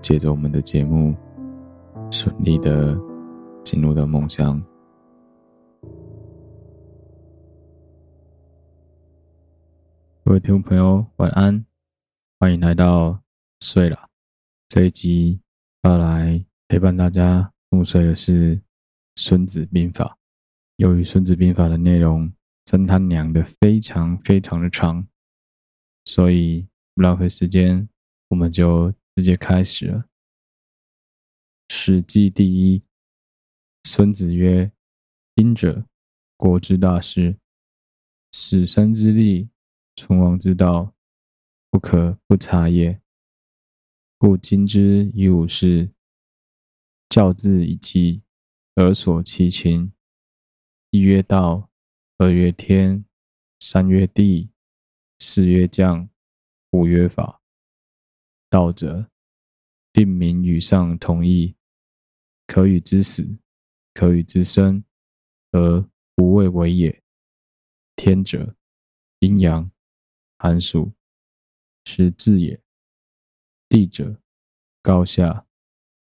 借着我们的节目，顺利的进入到梦乡。各位听众朋友，晚安，欢迎来到睡了。这一集要来陪伴大家入睡的是《孙子兵法》。由于《孙子兵法》的内容真他娘的非常非常的长，所以不浪费时间，我们就。直接开始了。《史记》第一，孙子曰：“兵者，国之大事，始生之利，存亡之道，不可不察也。故今之以武士，教之以技，而索其情。一曰道，二曰天，三曰地，四曰将，五曰法。”道者，定名与上同义，可与之死，可与之生，而无畏为也。天者，阴阳、寒暑、时至也。地者，高下、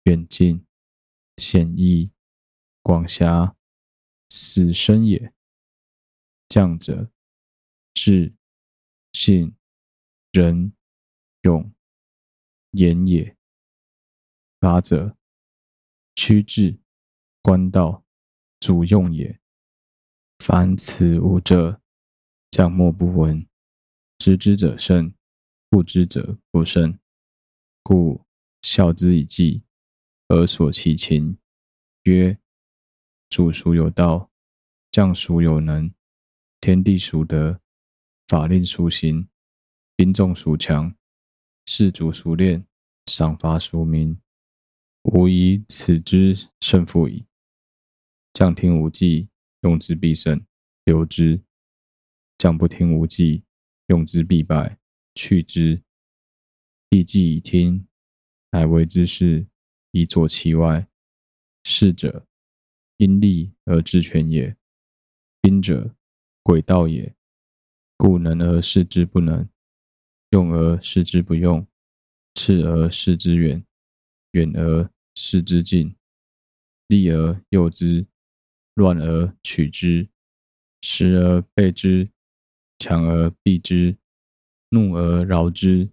远近、险易、广狭、死生也。将者，智、信、仁、勇。言也。法者，趋治，官道，主用也。凡此五者，将莫不闻。知之者胜，不知者不胜。故孝之以计，而索其情。曰：主孰有道？将孰有能？天地孰得？法令孰行？兵众孰强？士卒孰练？赏罚孰明？吾以此之胜负矣。将听吾计，用之必胜，留之；将不听吾计，用之必败，去之。必计已听，乃为之事，以佐其外。士者，因利而治权也；兵者，诡道也。故能而示之不能，用而示之不用，斥而示之远，远而示之近，利而诱之，乱而取之，时而备之，强而避之，怒而扰之，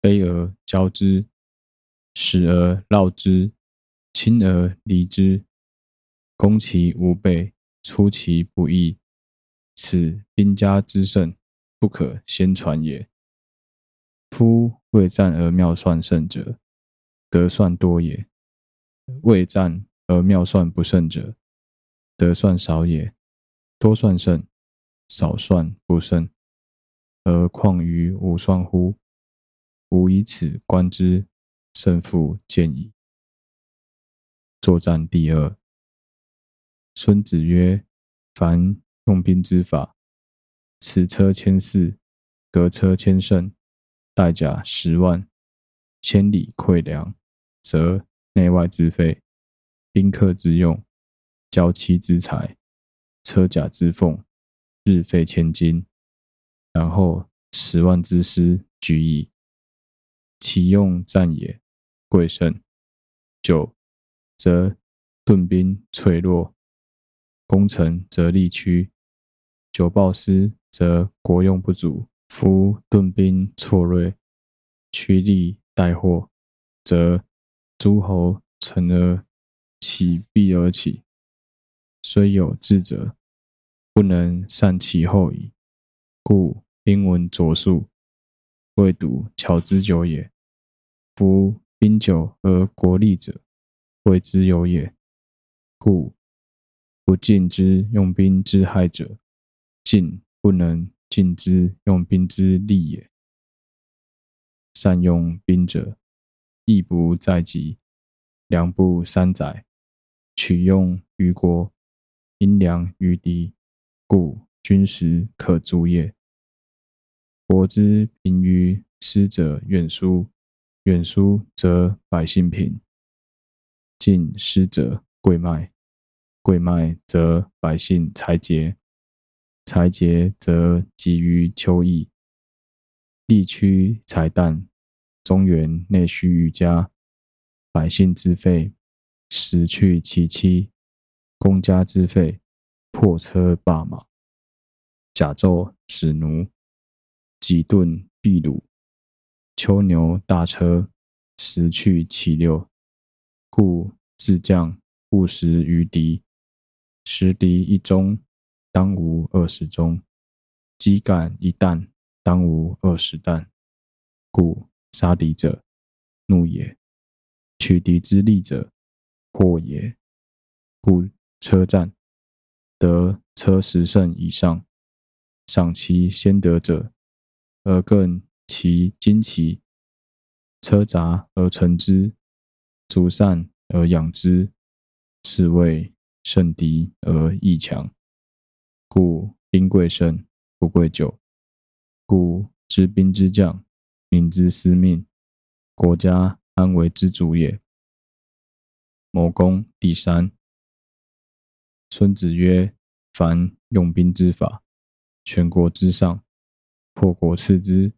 悲而骄之，使而绕之，亲而离之，攻其无备，出其不意，此兵家之胜，不可先传也。夫未战而妙算胜者，得算多也；未战而妙算不胜者，得算少也。多算胜，少算不胜，而况于无算乎？吾以此观之，胜负见矣。作战第二。孙子曰：“凡用兵之法，此车千驷，革车千乘，带甲十万，千里馈粮，则内外之费，宾客之用，交期之财，车甲之奉，日费千金，然后十万之师举矣。”其用战也，贵胜；九，则盾兵脆弱；攻城则力屈；久暴失，则国用不足。夫顿兵错锐，屈力待祸，则诸侯乘而起，避而起，虽有智者，不能善其后矣。故兵闻拙速，未睹巧之久也。夫兵久而国利者，谓之有也。故不尽之用兵之害者，尽不能尽之用兵之利也。善用兵者，义不在己，粮不三载，取用于国，因粮于敌，故军实可足也。国之贫于师者远疏。远疏则百姓贫，近师者贵卖，贵卖则百姓财竭，财竭则急于求义，力屈财紞，中原内需愈加，百姓之费，食去其妻，公家之费，破车罢马，甲胄使奴，戟盾蔽虏。秋牛大车，食去其六，故自将勿食于敌。食敌一钟，当无二十钟；饥馑一担，当无二十担。故杀敌者，怒也；取敌之利者，祸也。故车战，得车十胜以上，赏其先得者，而更。其旌旗，车杂而成之，卒散而养之，是谓胜敌而益强。故兵贵胜，不贵久。故知兵之将，民之司命，国家安危之主也。谋攻第三。孙子曰：“凡用兵之法，全国之上，破国次之。”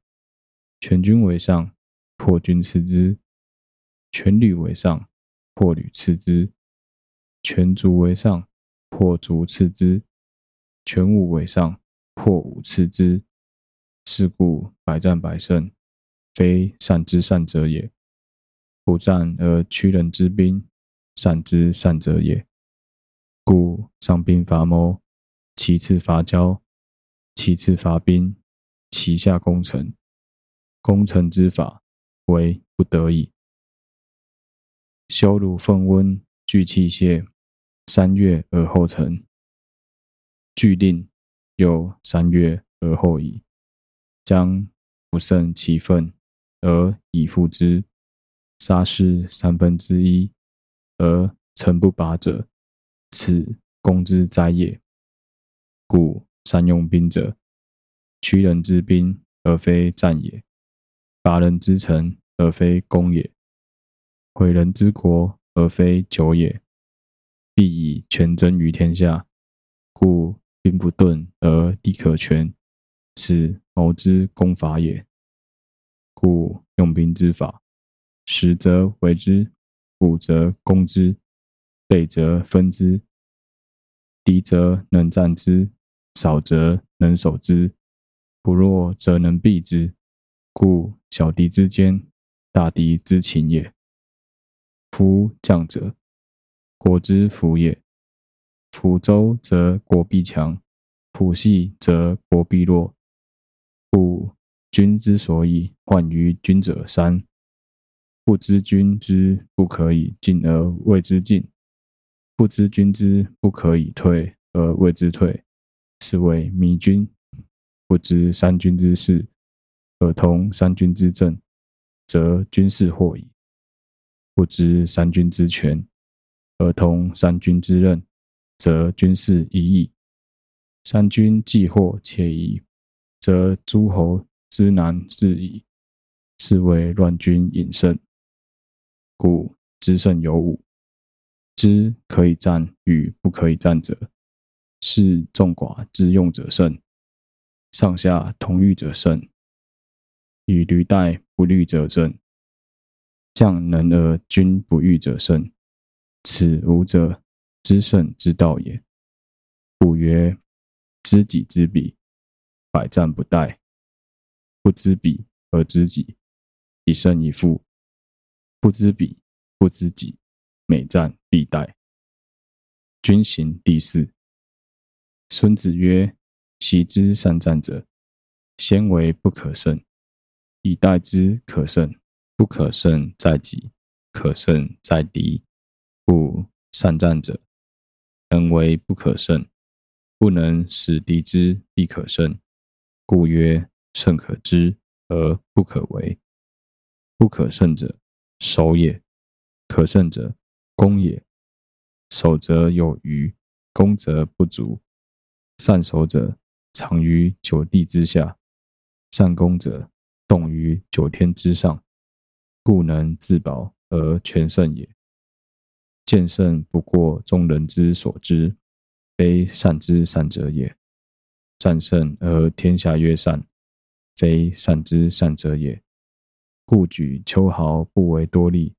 全军为上，破军次之；全旅为上，破旅次之；全卒为上，破卒次之；全伍为上，破伍次之。是故百战百胜，非善之善者也。不战而屈人之兵，善之善者也。故上兵伐谋，其次伐交，其次伐兵，其下攻城。攻城之法，为不得已。修儒分温，聚器械，三月而后成。具令又三月而后已。将不胜其分而已复之，杀士三分之一而城不拔者，此攻之灾也。故善用兵者，屈人之兵而非战也，拔人之城而非攻也，毁人之国而非久也。必以全争于天下，故兵不顿而地可全，此谋之攻法也。故用兵之法，实则围之，武则攻之，备则分之，敌则能战之，少则能守之，不弱则能避之。故小敌之坚，大敌之情也。夫将者，国之辅也。辅周则国必强，辅系则国必弱。故君之所以患于君者三：不知君之不可以进而谓之进，不知君之不可以退而谓之退，是谓迷君；不知三军之事而通三军之政，则军事惑矣。不知三军之权，而通三军之任，则军事疑矣。三军既惑且疑，则诸侯之难治矣。是谓乱军引胜。故知胜有五：知可以战与不可以战者，是众寡之用者胜；上下同欲者胜；以履带不虑者胜。将能而军不欲者胜，此五者，知胜之道也。故曰：知己知彼，百战不殆；不知彼而知己，一胜一负；不知彼，不知己，每战必殆。军形第四。孙子曰：习之善战者，先为不可胜，以待之可胜。不可胜在己，可胜在敌。故善战者，能为不可胜，不能使敌之必可胜。故曰：胜可知而不可为。不可胜者，守也；可胜者，攻也。守则有余，攻则不足。善守者，藏于九地之下；善攻者，动于九天之上。故能自保而全胜也。见胜不过众人之所知，非善之善者也；战胜而天下曰善，非善之善者也。故举秋毫不为多利，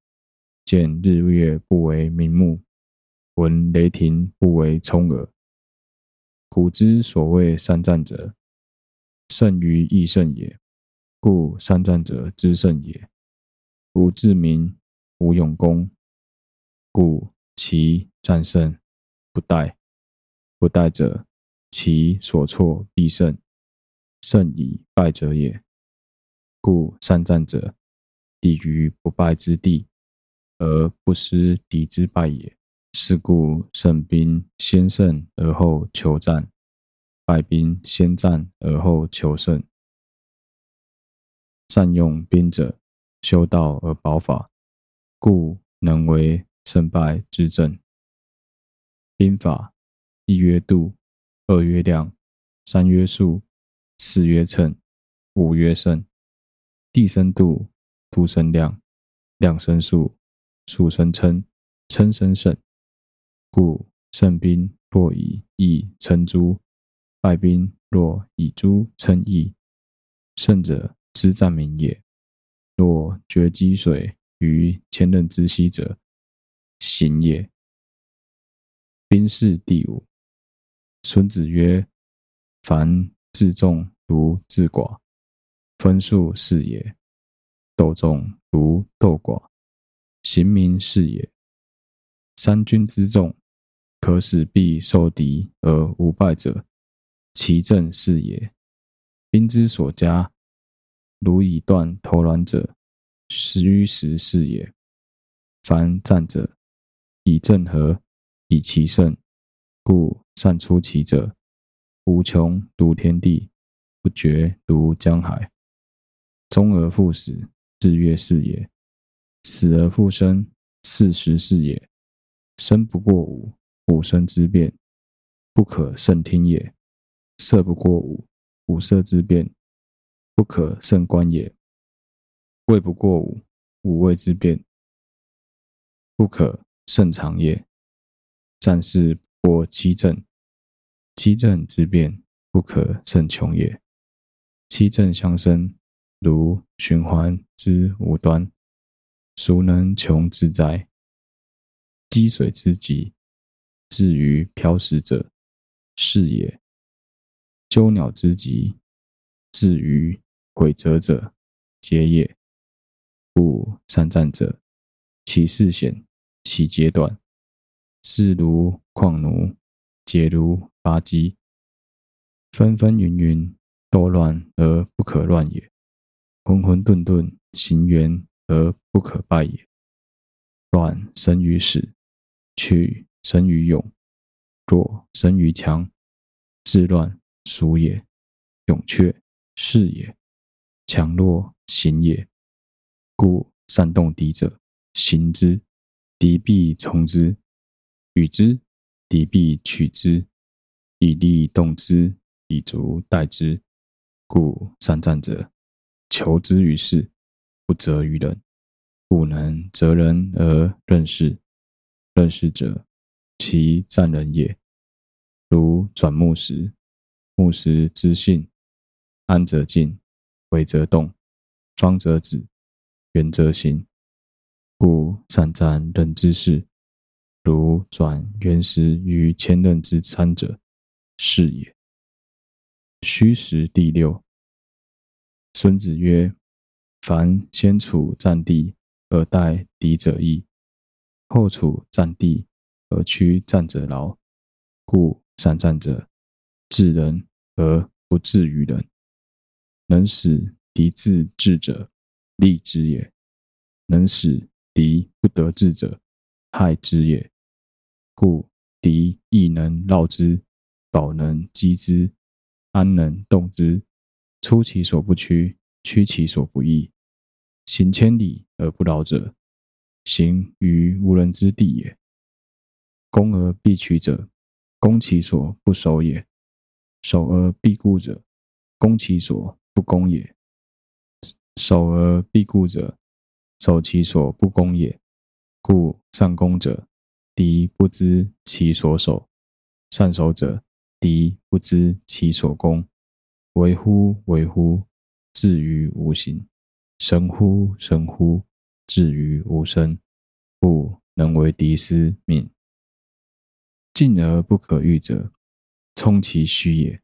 见日月不为明目，闻雷霆不为聪耳。古之所谓善战者，胜于易胜也。故善战者之胜也。无智明，无勇功，故其战胜不殆。不殆者，其所措必胜，胜以败者也。故善战者，立于不败之地，而不失敌之败也。是故胜兵先胜而后求战，败兵先战而后求胜。善用兵者，修道而保法，故能为胜败之正。兵法：一曰度，二曰量，三曰数，四曰称，五曰胜。地生度，度生量，量生数，数生称，称生胜。故胜兵若以义称诸，败兵若以诸称义，胜者之战名也。若决积水于千仞之溪者，行也。兵士第五。孙子曰：“凡治众如治寡，分数是也；斗众如斗寡，刑名是也。三军之众，可使必受敌而无败者，其政是也。兵之所加，如以断头銮者，虚实是也。凡战者，以正合，以奇胜，故善出奇者，无穷如天地，不绝如江海。终而复始，日月是也；死而复生，四时是也。生不过五，五生之变，不可胜听也；色不过五，五色之变，不可胜观也；味不过五，五味之变，不可胜尝也。战事不过七阵，七阵之变，不可胜穷也。七阵相生，如循环之无端，孰能穷之哉？积水之急，至于漂石者，是也；鸠鸟之急，至于毁折者，节也。故善战者，其势险，其节短。势如矿奴，节如拔机，纷纷纭纭，多乱而不可乱也；浑混沌沌，行圆而不可败也。乱生于始。去生于勇，弱生于强，治乱俗也，勇却是也，强弱行也。故善动敌者，行之，敌必从之；与之，敌必取之。以利动之，以卒待之。故善战者，求之于事，不责于人，故能择人而任事。任事者，其战人也。如转木石，木石之性，安则静，危则动，方则止，圆则行。故善战人之事，如转圆石于千仞之参者，是也。虚实第六。孙子曰：“凡先处战地而待敌者易。”后处战地而驱战者劳，故善战者，治人而不治于人，能使敌自治者，利之也；能使敌不得志者，害之也。故敌亦能扰之，保能击之，安能动之。出其所不趋，趋其所不意，行千里而不劳者。行于无人之地也。攻而必取者，攻其所不守也；守而必固者，攻其所不攻也；守而必固者，守其所不攻也。故善攻者，敌不知其所守；善守者，敌不知其所攻。为乎为乎！至于无形。神乎神乎！至于无声，故能为敌师命。进而不可御者，冲其虚也；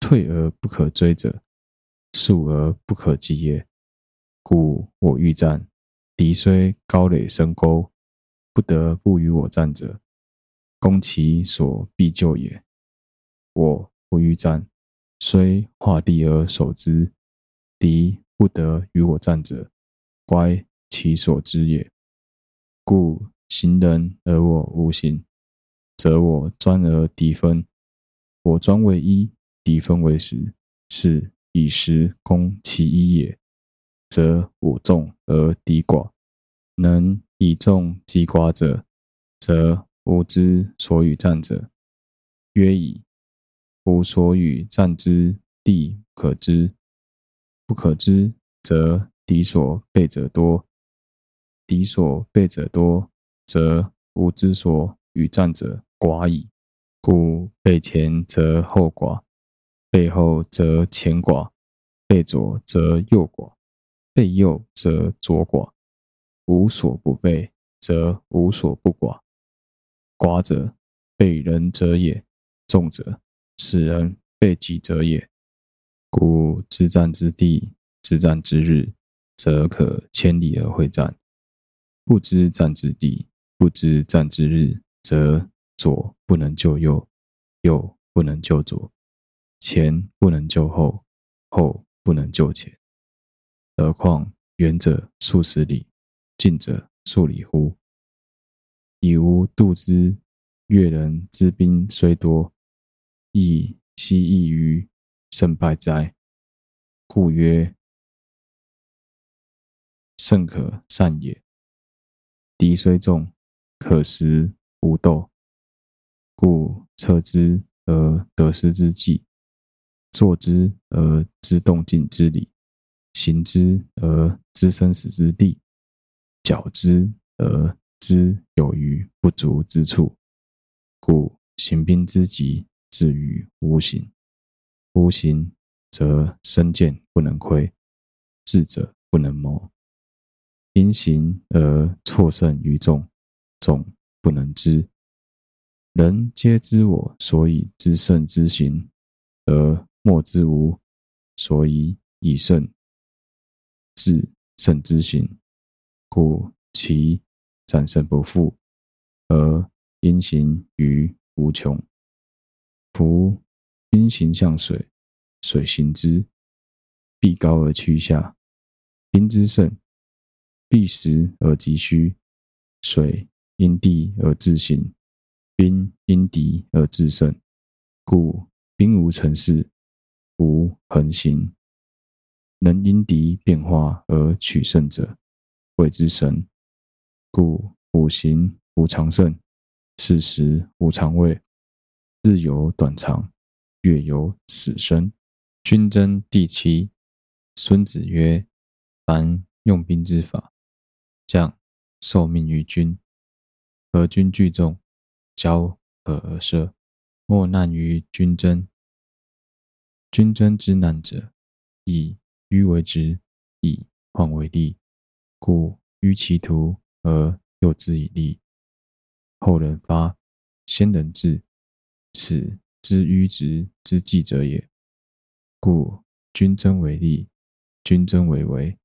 退而不可追者，速而不可及也。故我欲战，敌虽高垒深沟，不得不与我战者，攻其所必救也。我不欲战，虽画地而守之，敌不得与我战者，乖。其所之也。故行人而我无形，则我专而敌分；我专为一，敌分为十，是以十攻其一也。则我众而敌寡，能以众击寡者，则吾之所与战者，约矣。吾所与战之地可知，不可知，则敌所备者多。敌所备者多，则吾之所与战者寡矣。故备前则后寡，备后则前寡，备左则右寡，备右则左寡。无所不备，则无所不寡。寡者，备人者也；众者，使人备己者也。故知战之地，知战之日，则可千里而会战。不知战之地，不知战之日，则左不能救右，右不能救左，前不能救后，后不能救前。何况远者数十里，近者数里乎？以吾度之，越人之兵虽多，亦奚异于胜败哉？故曰：胜可善也。敌虽众，可食无斗，故策之而得失之计，坐之而知动静之理，行之而知生死之地，矫之而知有余不足之处。故行兵之急，至于无形。无形则身健不能亏，智者不能谋。因行而错胜于众，众不能知。人皆知我所以知胜之行，而莫知吾所以以胜智胜之行。故其战胜不复，而因行于无穷。夫兵行向水，水行之，必高而趋下。兵之胜，必实而击虚。水因地而自行，兵因敌而自胜。故兵无成势，无恒行。能因敌变化而取胜者，谓之神。故五行无常胜。四时无常位，日有短长，月有死生。军争第七。孙子曰：“凡用兵之法，将受命于君，和军聚众，交合而射，莫难于军争。军争之难者，以迂为直，以患为利，故迂其途而诱之以利。”后人发，先人至，此知迂直之计者也。故君争为利，君争为为，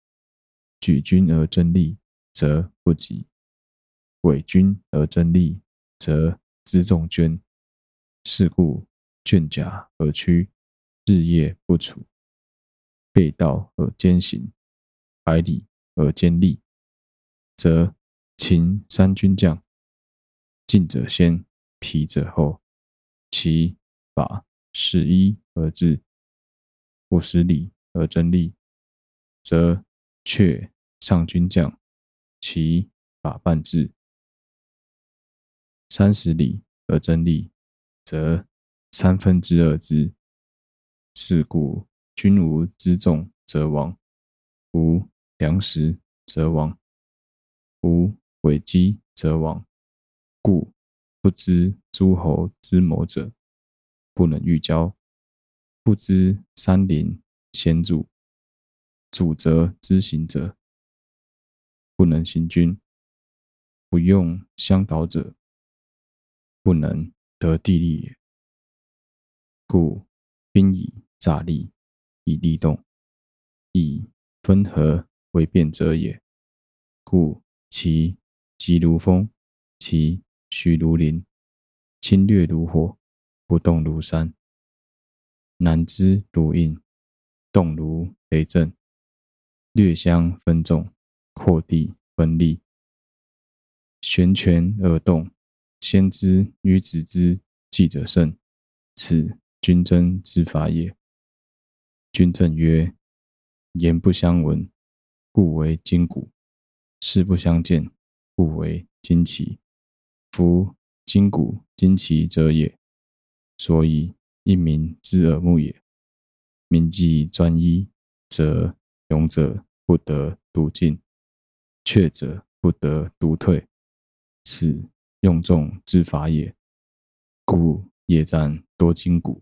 举君而争利，则不及；伪君而争利，则辎重捐。是故绢甲而屈，日夜不处，背道而兼行，百里而兼利，则秦三军将。进者先，疲者后。其法十一而至，五十里而争利，则却上军将，其法半至；三十里而争利，则三分之二之。是故君无辎重则亡，无粮食则亡，无伪机则亡。故不知诸侯之谋者，不能御交；不知山林险阻，阻则之行者，不能行军；不用向导者，不能得地利也。故兵以诈立，以利动，以分合为变者也。故其疾如风，其徐如林，侵略如火，不动如山，难知如印，动如雷震，略相分众，扩地分利，悬泉而动，先知迂直之计者胜，此军争之法也。君正曰：言不相闻，故为今古；事不相见，故为今奇。夫今古今奇者也，所以一民之耳目也。民既专一，则勇者不得独进，怯者不得独退，此用众之法也。故夜战多今古，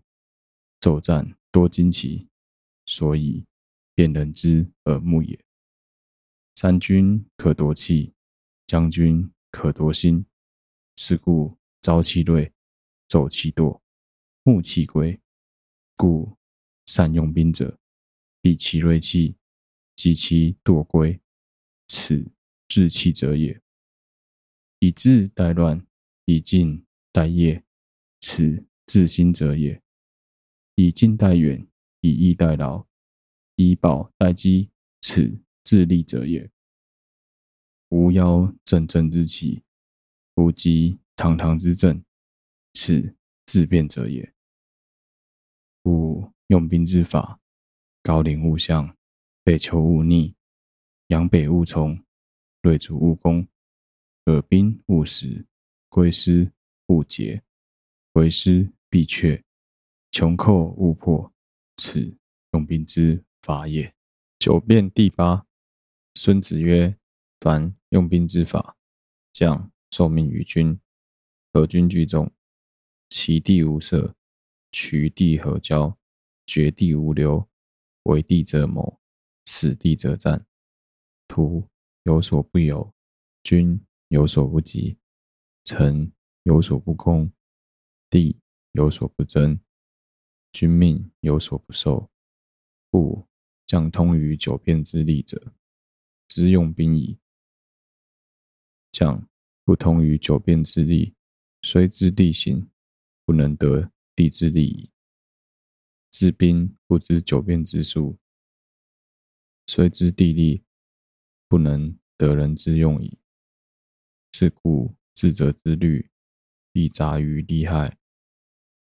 昼战多今奇，所以辨人之耳目也。三军可夺气，将军可夺心。是故朝气锐，走气惰，暮气归。故善用兵者，避其锐气，击其惰归，此治气者也。以治代乱，以静代业，此治心者也；以静代远，以逸待劳，以保待机，此自利者也。无夭铮铮之期，无急堂堂之政，此自变者也。故用兵之法，高临勿相，北求勿逆，阳北勿冲，锐主勿攻，尔兵勿食，归师勿竭，为师必却，穷寇勿迫，此用兵之法也。九变第八。孙子曰。凡用兵之法，将受命于军，和军聚众，其地无色，取地合郊，绝地无留，为地则谋，死地则战。土有所不有，君有所不及，臣有所不攻，地有所不争，君命有所不受。故将通于九变之利者，知用兵矣。将不通于九变之利，虽知地形，不能得地之利矣。知兵不知九变之术，虽知地利，不能得人之用矣。是故智者之虑，必杂于利害，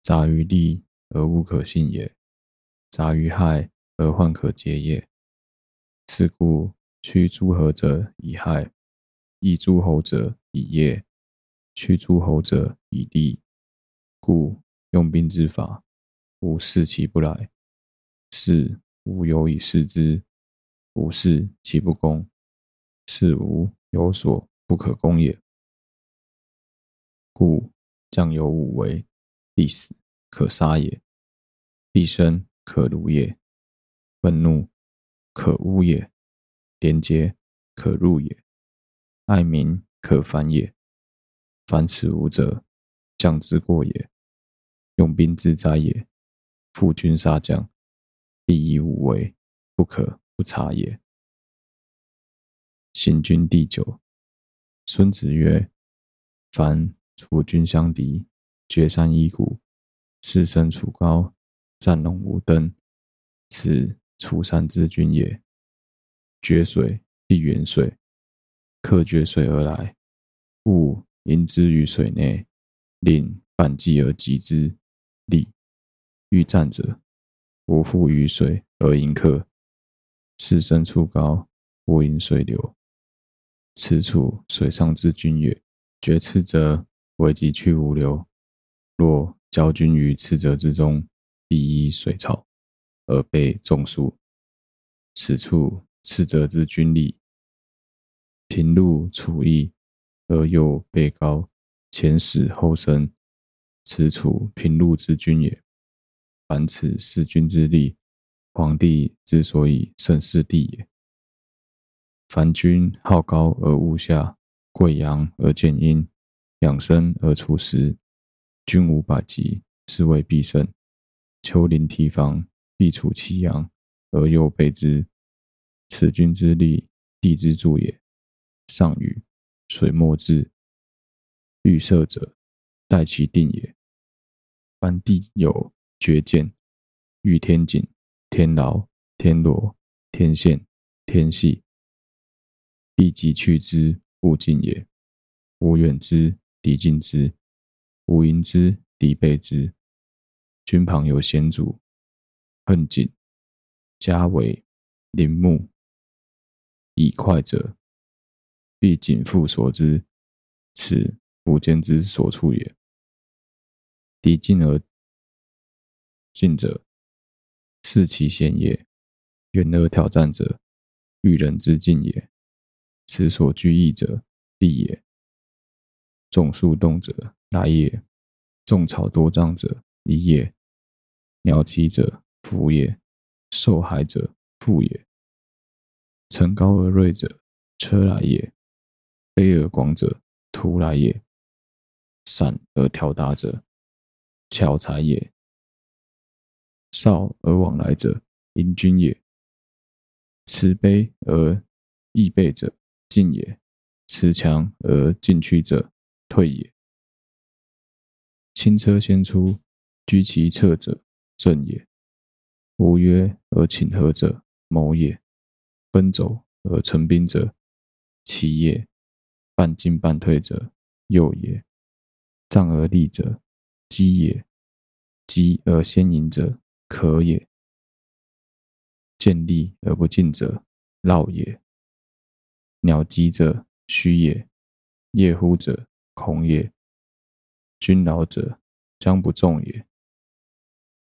杂于利而无可信也，杂于害而患可解也。是故驱诸侯者以害。抑诸侯者以业，驱诸侯者以利，故用兵之法，无事其不来，是吾有以视之；无事其不攻，是吾有所不可攻也。故将有五为：必死可杀也，必生可辱也，愤怒可侮也，廉洁可辱也。爱民可反也，凡此五者，将之过也；用兵之灾也。负军杀将，必以无为，不可不察也。行军第九。孙子曰：“凡楚军相敌，决山夷谷，士声楚高，战龙无登，此楚山之军也。决水必远水。”客绝水而来，勿迎之于水内，令半击而击之。利欲战者，勿复于水而迎客。士声出高，勿迎水流。此处水上之军也。绝赤者，为击去五流。若交军于赤者之中，第一水草而被众数。此处斥者之军利。平路楚邑，而又被高，前死后生，此处平路之君也。凡此四君之力，皇帝之所以胜四地也。凡君好高而恶下，贵阳而贱阴，养生而处实，军无百疾，是谓必胜。丘陵堤防，必处其阳，而又备之，此军之利，地之助也。上禹，水莫至，欲塞者，待其定也。凡地有绝见，遇天井、天牢、天罗、天陷、天隙，必击去之，勿近也。吾远之，敌近之；吾迎之，敌备之。军旁有险阻，横井、家围、林木，以快者。必谨复所之，此伏坚之所处也。敌近而进者，视其险也；远而挑战者，欲人之进也。此所居易者，利也。众树动者，来也；众草多张者，一也。鸟栖者，福也；受害者，富也。城高而锐者，车来也。卑而广者，徒来也；散而条达者，巧才也；少而往来者，迎君也；慈悲而易备者，进也。持强而进取者，退也。轻车先出，居其侧者，正也。无约而请和者，谋也。奔走而成兵者，奇也。半进半退者，诱也。战而利者，机也。击而先赢者，可也。见利而不进者，绕也。鸟击者，虚也；夜呼者，恐也。君劳者，将不重也；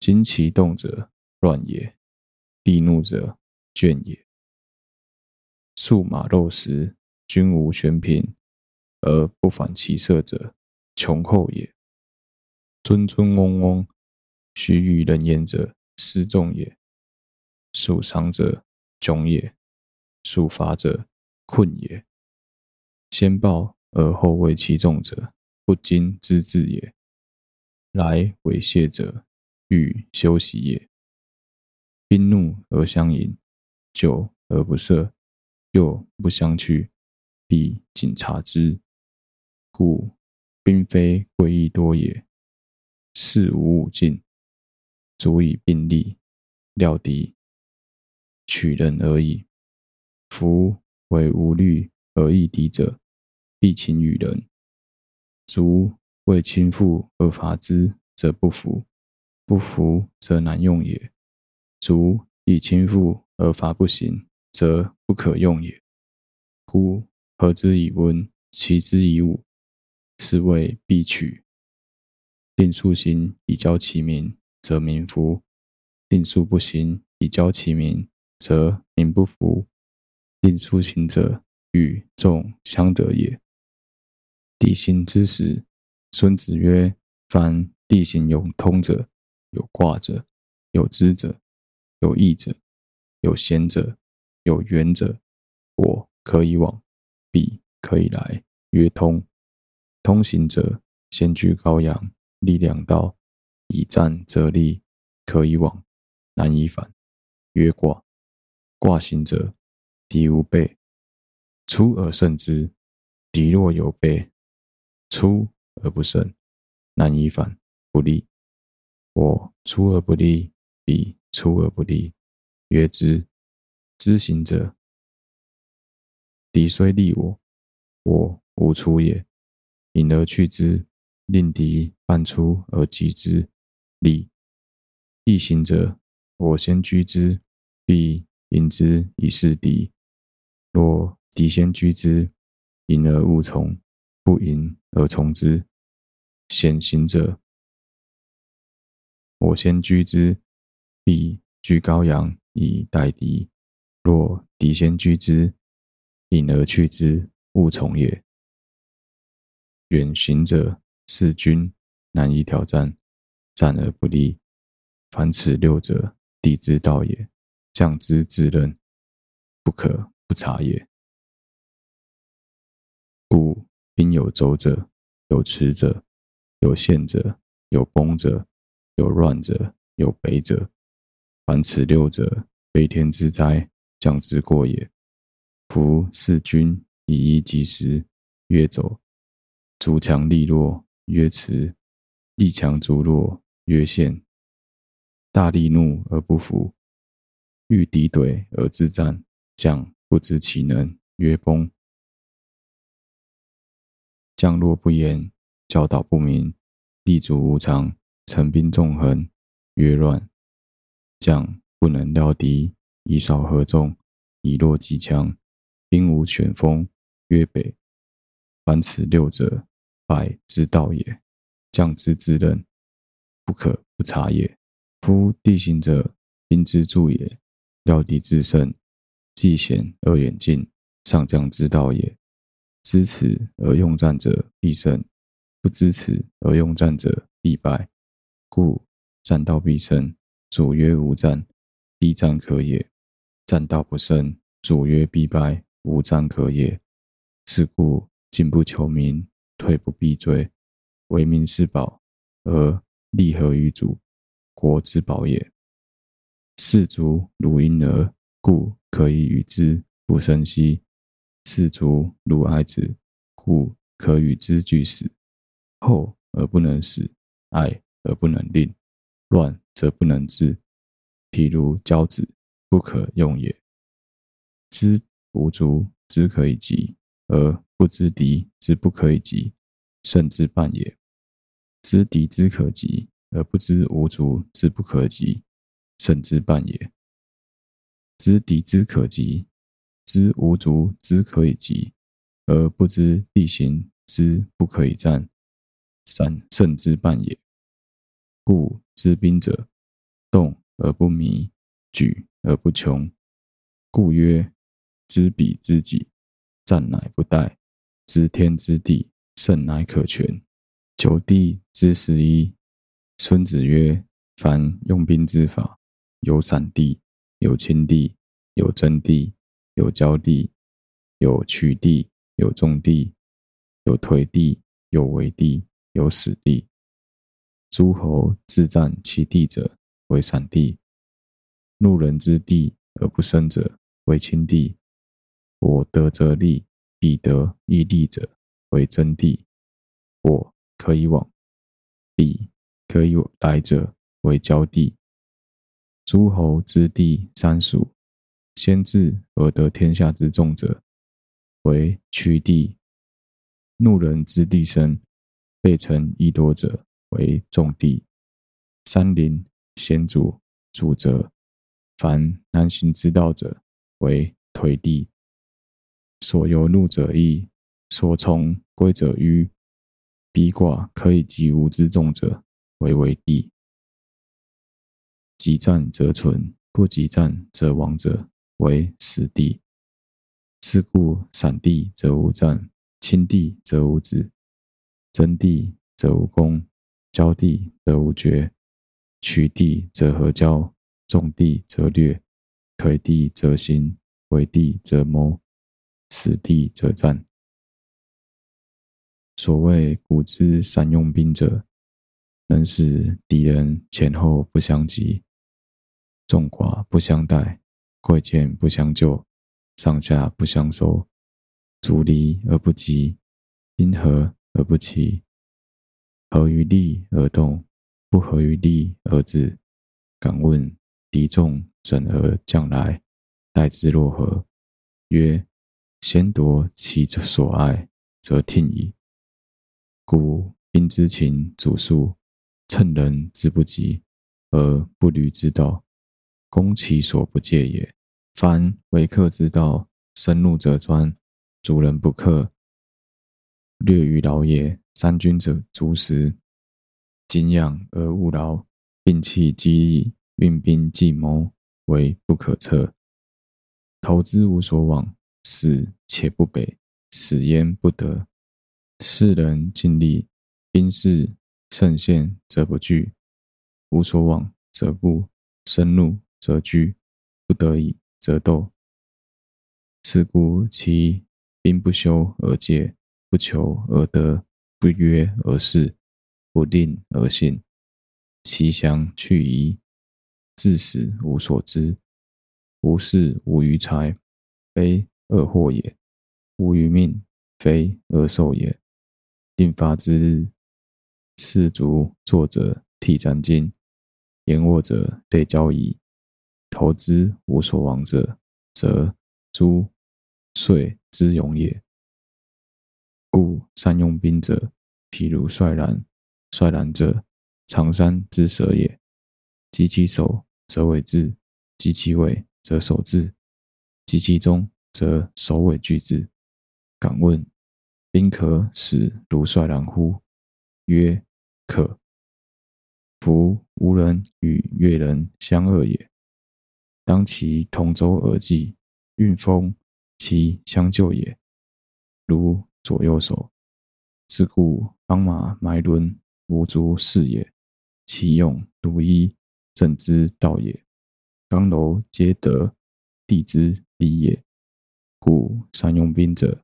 旌旗动者，乱也；地怒者，倦也。数马肉食，君无玄品，而不反其色者，穷寇也。尊尊翁翁，须与人言者，失众也。数长者，窘也；属伐者，困也。先暴而后为其众者，不矜之志也。来猥亵者，欲休息也。兵怒而相迎，久而不赦，又不相去，必谨察之。故兵非贵益多也，事无武进，足以并利，料敌，取人而已。夫为无虑而易敌者，必勤与人。卒为轻负而伐之，则不服；不服则难用也。卒以轻覆而伐不行，则不可用也。故和之以温，齐之以武，是谓必取。令素行以教其民，则民服；令素不行以教其民，则民不服。令素行者，与众相得也。地形之时，孙子曰：“凡地形有通者，有卦者，有知者，有义者，有贤者，有缘者，我可以往，彼可以来，曰通。通行者，先居高阳，立两道，以战则利，可以往，难以反，曰卦。卦行者，敌无备，出而胜之；敌若有备，出而不胜，难以反，不利。我出而不利，彼出而不利，曰之知行者，敌虽利我，我无出也，引而去之，令敌半出而击之，利。翼行者，我先居之，必引之以示敌。若敌先居之，引而勿从。不迎而从之，险行者，我先居之，必居高阳以待敌；若敌先居之，引而去之，勿从也。远行者，事君，难以挑战，战而不利。凡此六者，敌之道也。将之自任，不可不察也。故。兵有走者，有驰者，有陷者，有崩者，有乱者，有北者。凡此六者，非天之灾，将之过也。夫事君以一击十，曰走；卒强力弱，曰驰；力强卒弱，曰陷。大力怒而不服，欲敌怼而自战，将不知其能，曰崩。将若不严，教导不明，立足无常，成兵纵横，曰乱。将不能料敌，以少合众，以弱击强，兵无全锋，曰北。凡此六者，败之道也。将之之任，不可不察也。夫地形者，兵之助也。料敌之胜，计险而远近，上将之道也。知此而用战者必胜，不知此而用战者必败。故战道必胜，主曰无战，必战可也；战道不胜，主曰必败，无战可也。是故进不求名，退不避罪，为民是宝，而利合于主，国之宝也。士卒如婴儿，故可以与之不生息。士卒如爱子，故可与之俱死。厚而不能死，爱而不能令，乱则不能治。譬如骄子，不可用也。知吾卒之可以及，而不知敌之不可以及，胜之半也。知敌之可及，而不知吾卒之不可及，胜之半也。知敌之可及，知吾卒之可以及，而不知地形之不可以战，三胜之半也。故知兵者，动而不迷，举而不穷。故曰：知彼知己，战乃不殆；知天知地，胜乃可全。九地之十一。孙子曰：凡用兵之法，有散地。有轻地，有争地，有交地，有取地，有众地，有颓地，有围地，有死地。诸侯自占其地者，为散地；怒人之地而不生者，为轻地；我得则利，彼得亦利者，为真地；我可以往，彼可以来者，为交地。诸侯之地三属，先治而得天下之众者，为曲地；怒人之地生，备城邑多者，为重地；山林险阻，阻则凡难行之道者，为颓地；所由怒者易，所从归者迂，彼寡可以及吾之众者，为危地。急战则存，不急战则亡者，为死地。是故散地则无战，轻地则无止，争地则无功，交地则无决，取地则合交，种地则掠，颓地则行，危地则谋，死地则战。所谓古之善用兵者，能使敌人前后不相及。众寡不相待，贵贱不相救，上下不相收，逐离而不击，兵合而不期，合于利而动，不合于利而治。敢问敌众怎而将来，待之若何？曰：先夺其所爱，则听矣。故兵之勤主数，乘人之不及，而不履之道。攻其所不戒也。凡为客之道，深入则专，主人不克，略于劳也。三军者足食，景仰而勿劳，摒弃机利，运兵计谋，为不可测。投之无所往，死且不北，死焉不得。士人尽力，兵士胜陷则不惧，无所往则不，生怒。则惧，不得已则斗。是故其兵不修而戒，不求而得，不约而事，不令而信。其祥去矣，至死无所知。无事无于财，非恶祸也；无于命，非恶寿也。定发之日，士卒坐者涕沾襟，言卧者泪交矣。投之无所往者，则诛遂之勇也。故善用兵者，譬如率然。率然者，常山之舍也。击其首，则尾至；击其尾，则首至；击其中，则首尾俱至。敢问兵可使如率然乎？曰：可。夫吾人与越人相恶也。当其同舟而济，运风其相救也，如左右手。是故邦马埋轮，无足视也；其用独一，正之道也。刚柔皆得，地之利也。故善用兵者，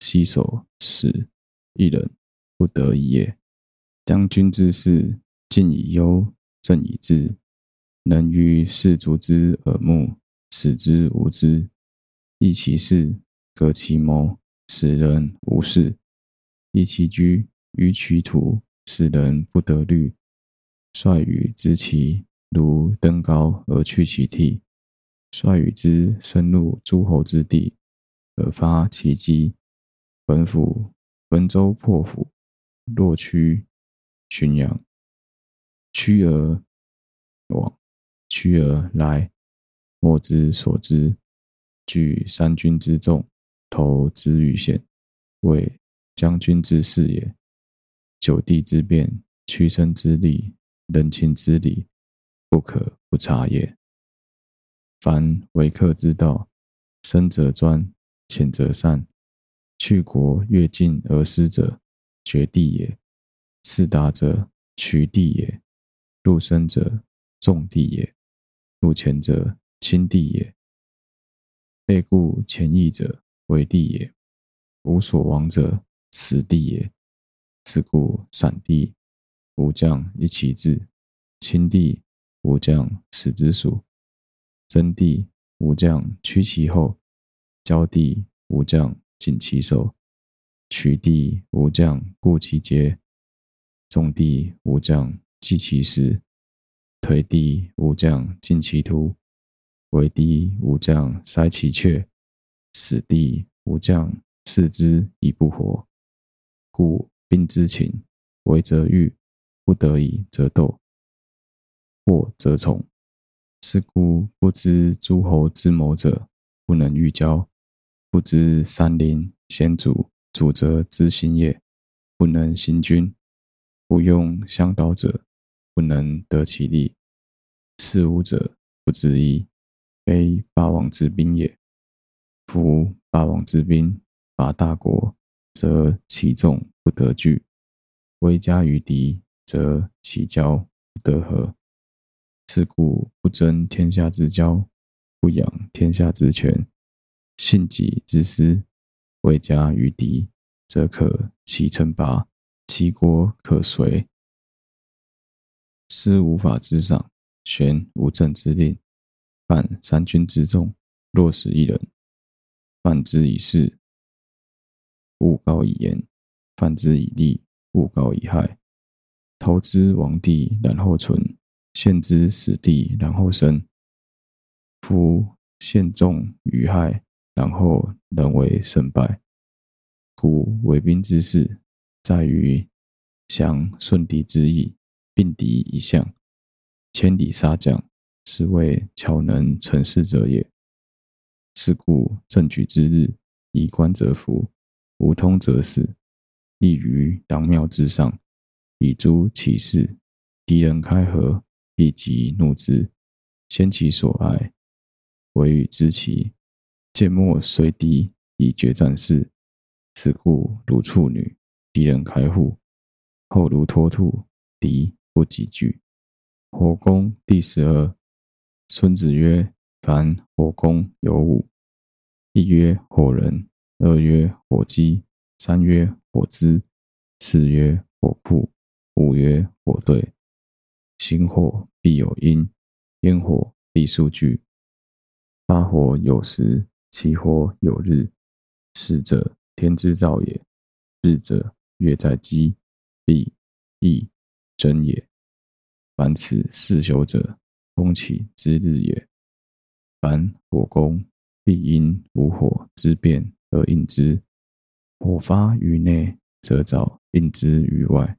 携手使一人不得已也。将军之事，进以忧，正以治。能于士卒之耳目，使之无知；益其事，革其谋，使人无事；夷其居，于其土，使人不得虑。率与之期，如登高而去其替；率与之深入诸侯之地，而发其机。本府本州破釜，若屈浔阳，趋而往，趋而来，莫之所知。举三军之众，投之于险，谓将军之事也。九地之变，屈伸之力，人情之理，不可不察也。凡为客之道，深则专，浅则善。去国越境而失者，绝地也；四达者，取地也；入深者，重地也；入浅者，轻地也。背顾潜逸者，为地也；无所亡者，死地也。是故散地吾将一其志，轻地吾将使之属，争地吾将屈其后，交地吾将。谨其守，取地吾将固其节，重地吾将济其实，推地吾将进其途，围地吾将塞其阙，死地无将视之以不活。故兵之情，围则御，不得已则斗，过则从。是故不知诸侯之谋者，不能御交。不知山林险阻，主则之行也；不能行军，不用向导者，不能得其利。事无者不知一，非霸王之兵也。夫霸王之兵伐大国，则其众不得聚；威加于敌，则其交不得合。是故不争天下之交，不仰天下之权。信己之私，威加于敌，则可齐称霸，齐国可随。师无法之赏，玄无政之令，犯三军之众，若使一人，犯之以事，勿告以言；犯之以利，勿告以害。投之亡地，然后存；陷之死地，然后生。夫陷众于害。然后人为胜败，故为兵之事，在于降顺敌之意，并敌一向，千里杀将，是谓巧能成事者也。是故正举之日，以观则服，无通则死。立于当庙之上，以诸其事。敌人开合，必急怒之，先其所爱，委与之期。缄默随敌以决战事，是故如处女，敌人开户；后如脱兔，敌不及拒。火攻第十二。孙子曰：“凡火攻有五：一曰火人，二曰火鸡，三曰火资，四曰火库，五曰火队。行火必有因，烟火必数聚。发火有时。”起火有日，时者天之造也；日者月在积，必羿征也。凡此四修者，攻其之日也。凡火攻，必因无火之变而应之。火发于内，则早应之于外；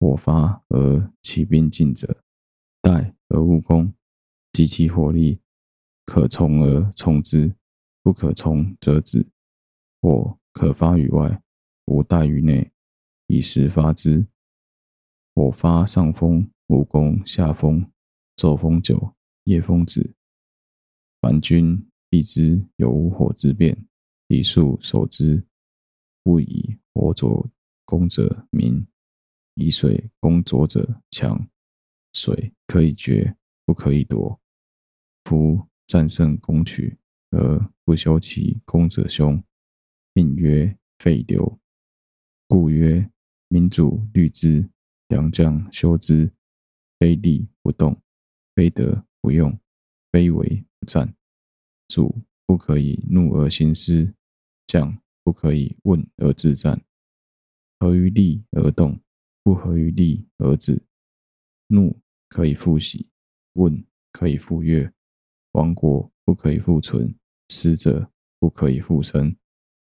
火发而起兵进者，待而勿攻。及其火力，可从而从之。不可从则止。火可发于外，无待于内，以时发之。火发上风，无攻下风。昼风久，夜风止。凡军必知有火之变，以速守之。不以火左攻者明，以水攻左者强。水可以决，不可以夺。夫战胜攻取。而不修其攻者凶，命曰废流。故曰：民主虑之，良将修之。非利不动，非德不用，非为不战。主不可以怒而行师，将，不可以问而自战。合于利而动，不合于利而止。怒可以复喜，问可以复悦。亡国不可以复存，死者不可以复生。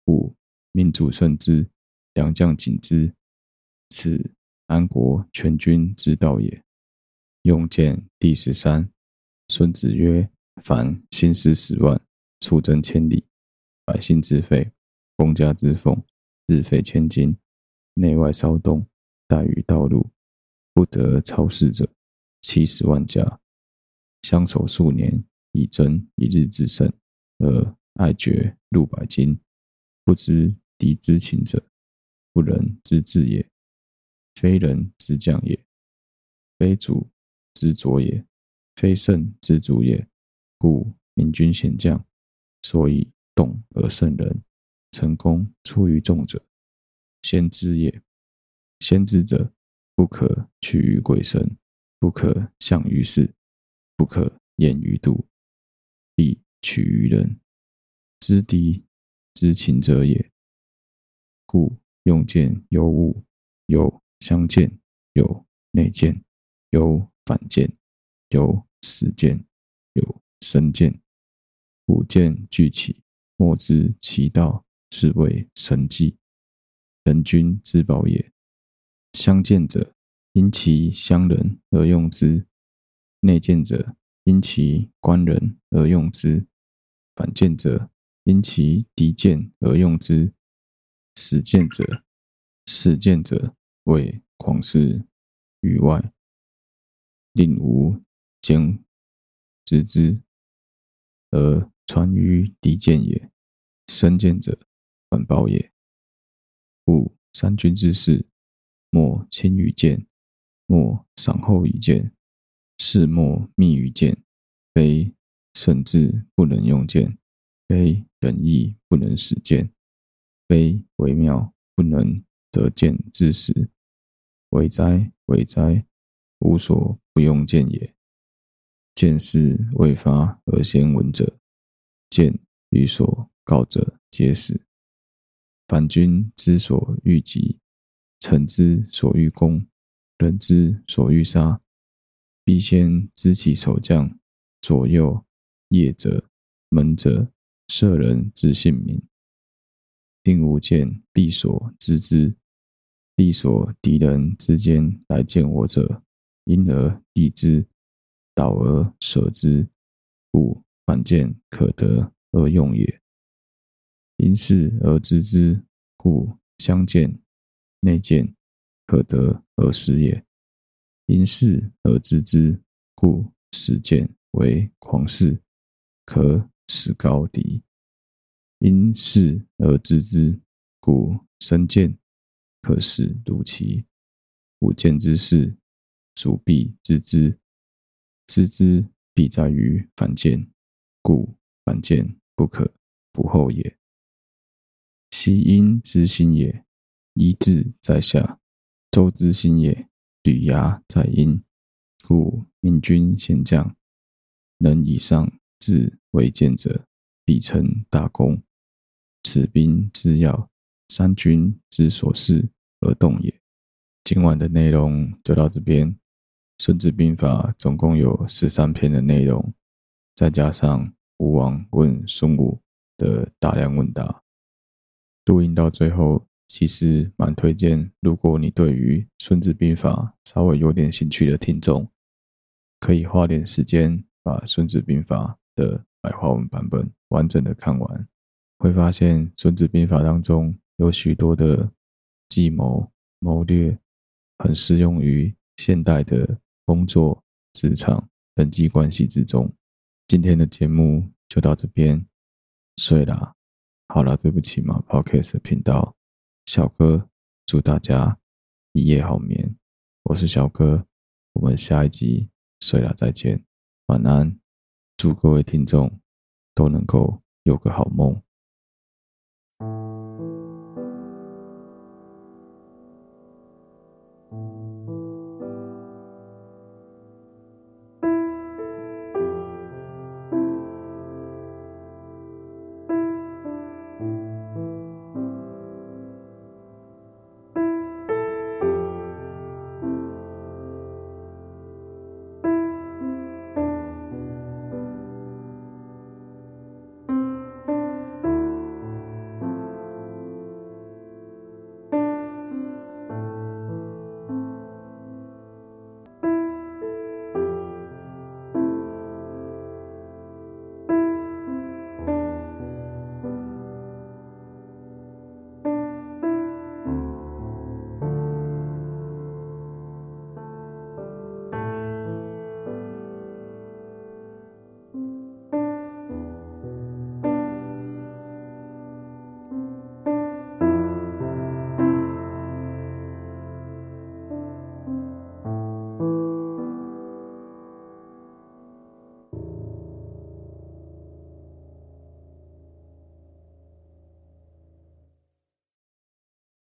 五命主慎之，良将谨之，此安国全军之道也。用剑第十三。孙子曰：“凡兴师十万，出征千里，百姓之费，公家之奉，日费千金，内外骚动，怠于道路，不得超视者，七十万家。相守数年，以争一日之胜，而爱绝禄百金，不知敌之情者，不仁之至也。非人之将也，非主之佐也。”非圣之主也，故明君贤将，所以动而胜人，成功出于众者，先知也。先知者，不可取于鬼神，不可象于事，不可言于度，必取于人，知敌知情者也。故用剑有五：有相见，有内见，有反见，有始见，有生见，五剑俱起，莫知其道，是谓神迹。人君之宝也。相见者，因其相人而用之；内见者，因其观人而用之；反见者，因其敌见而用之；始见者，始见者谓狂士于外，令吾。见知之而传于敌见也，生见者反报也。故三军之事，莫轻于剑，莫赏厚于剑，事莫密于剑。非圣智不能用剑，非仁义不能使剑，非微妙不能得剑之时。为哉为哉！无所不用剑也。剑事未发而先闻者，剑与所告者皆死。凡君之所欲急，臣之所欲攻，人之所欲杀，必先知其守将、左右、驿者、门者、舍人之姓名。定无间，必所知之，必所敌人之间来见我者，因而避之。导而舍之，故反见可得而用也。因事而知之，故相见、内见可得而使也。因事而知之，故死见为狂士，可使高敌。因事而知之，故生见可使独奇；吾见之事，主必知之。知之必在于反见，故反见不可不后也。昔因之心也，一志在下；周之心也，履牙在阴。故明君贤将，能以上智为鉴者，必成大功。此兵之要，三军之所事而动也。今晚的内容就到这边。《孙子兵法》总共有十三篇的内容，再加上吴王问孙武的大量问答，录音到最后，其实蛮推荐。如果你对于《孙子兵法》稍微有点兴趣的听众，可以花点时间把《孙子兵法》的白话文版本完整的看完，会发现《孙子兵法》当中有许多的计谋谋略，很适用于现代的。工作、职场、人际关系之中，今天的节目就到这边，睡啦。好了，对不起嘛，Podcast 频道，小哥祝大家一夜好眠。我是小哥，我们下一集睡啦，再见，晚安，祝各位听众都能够有个好梦。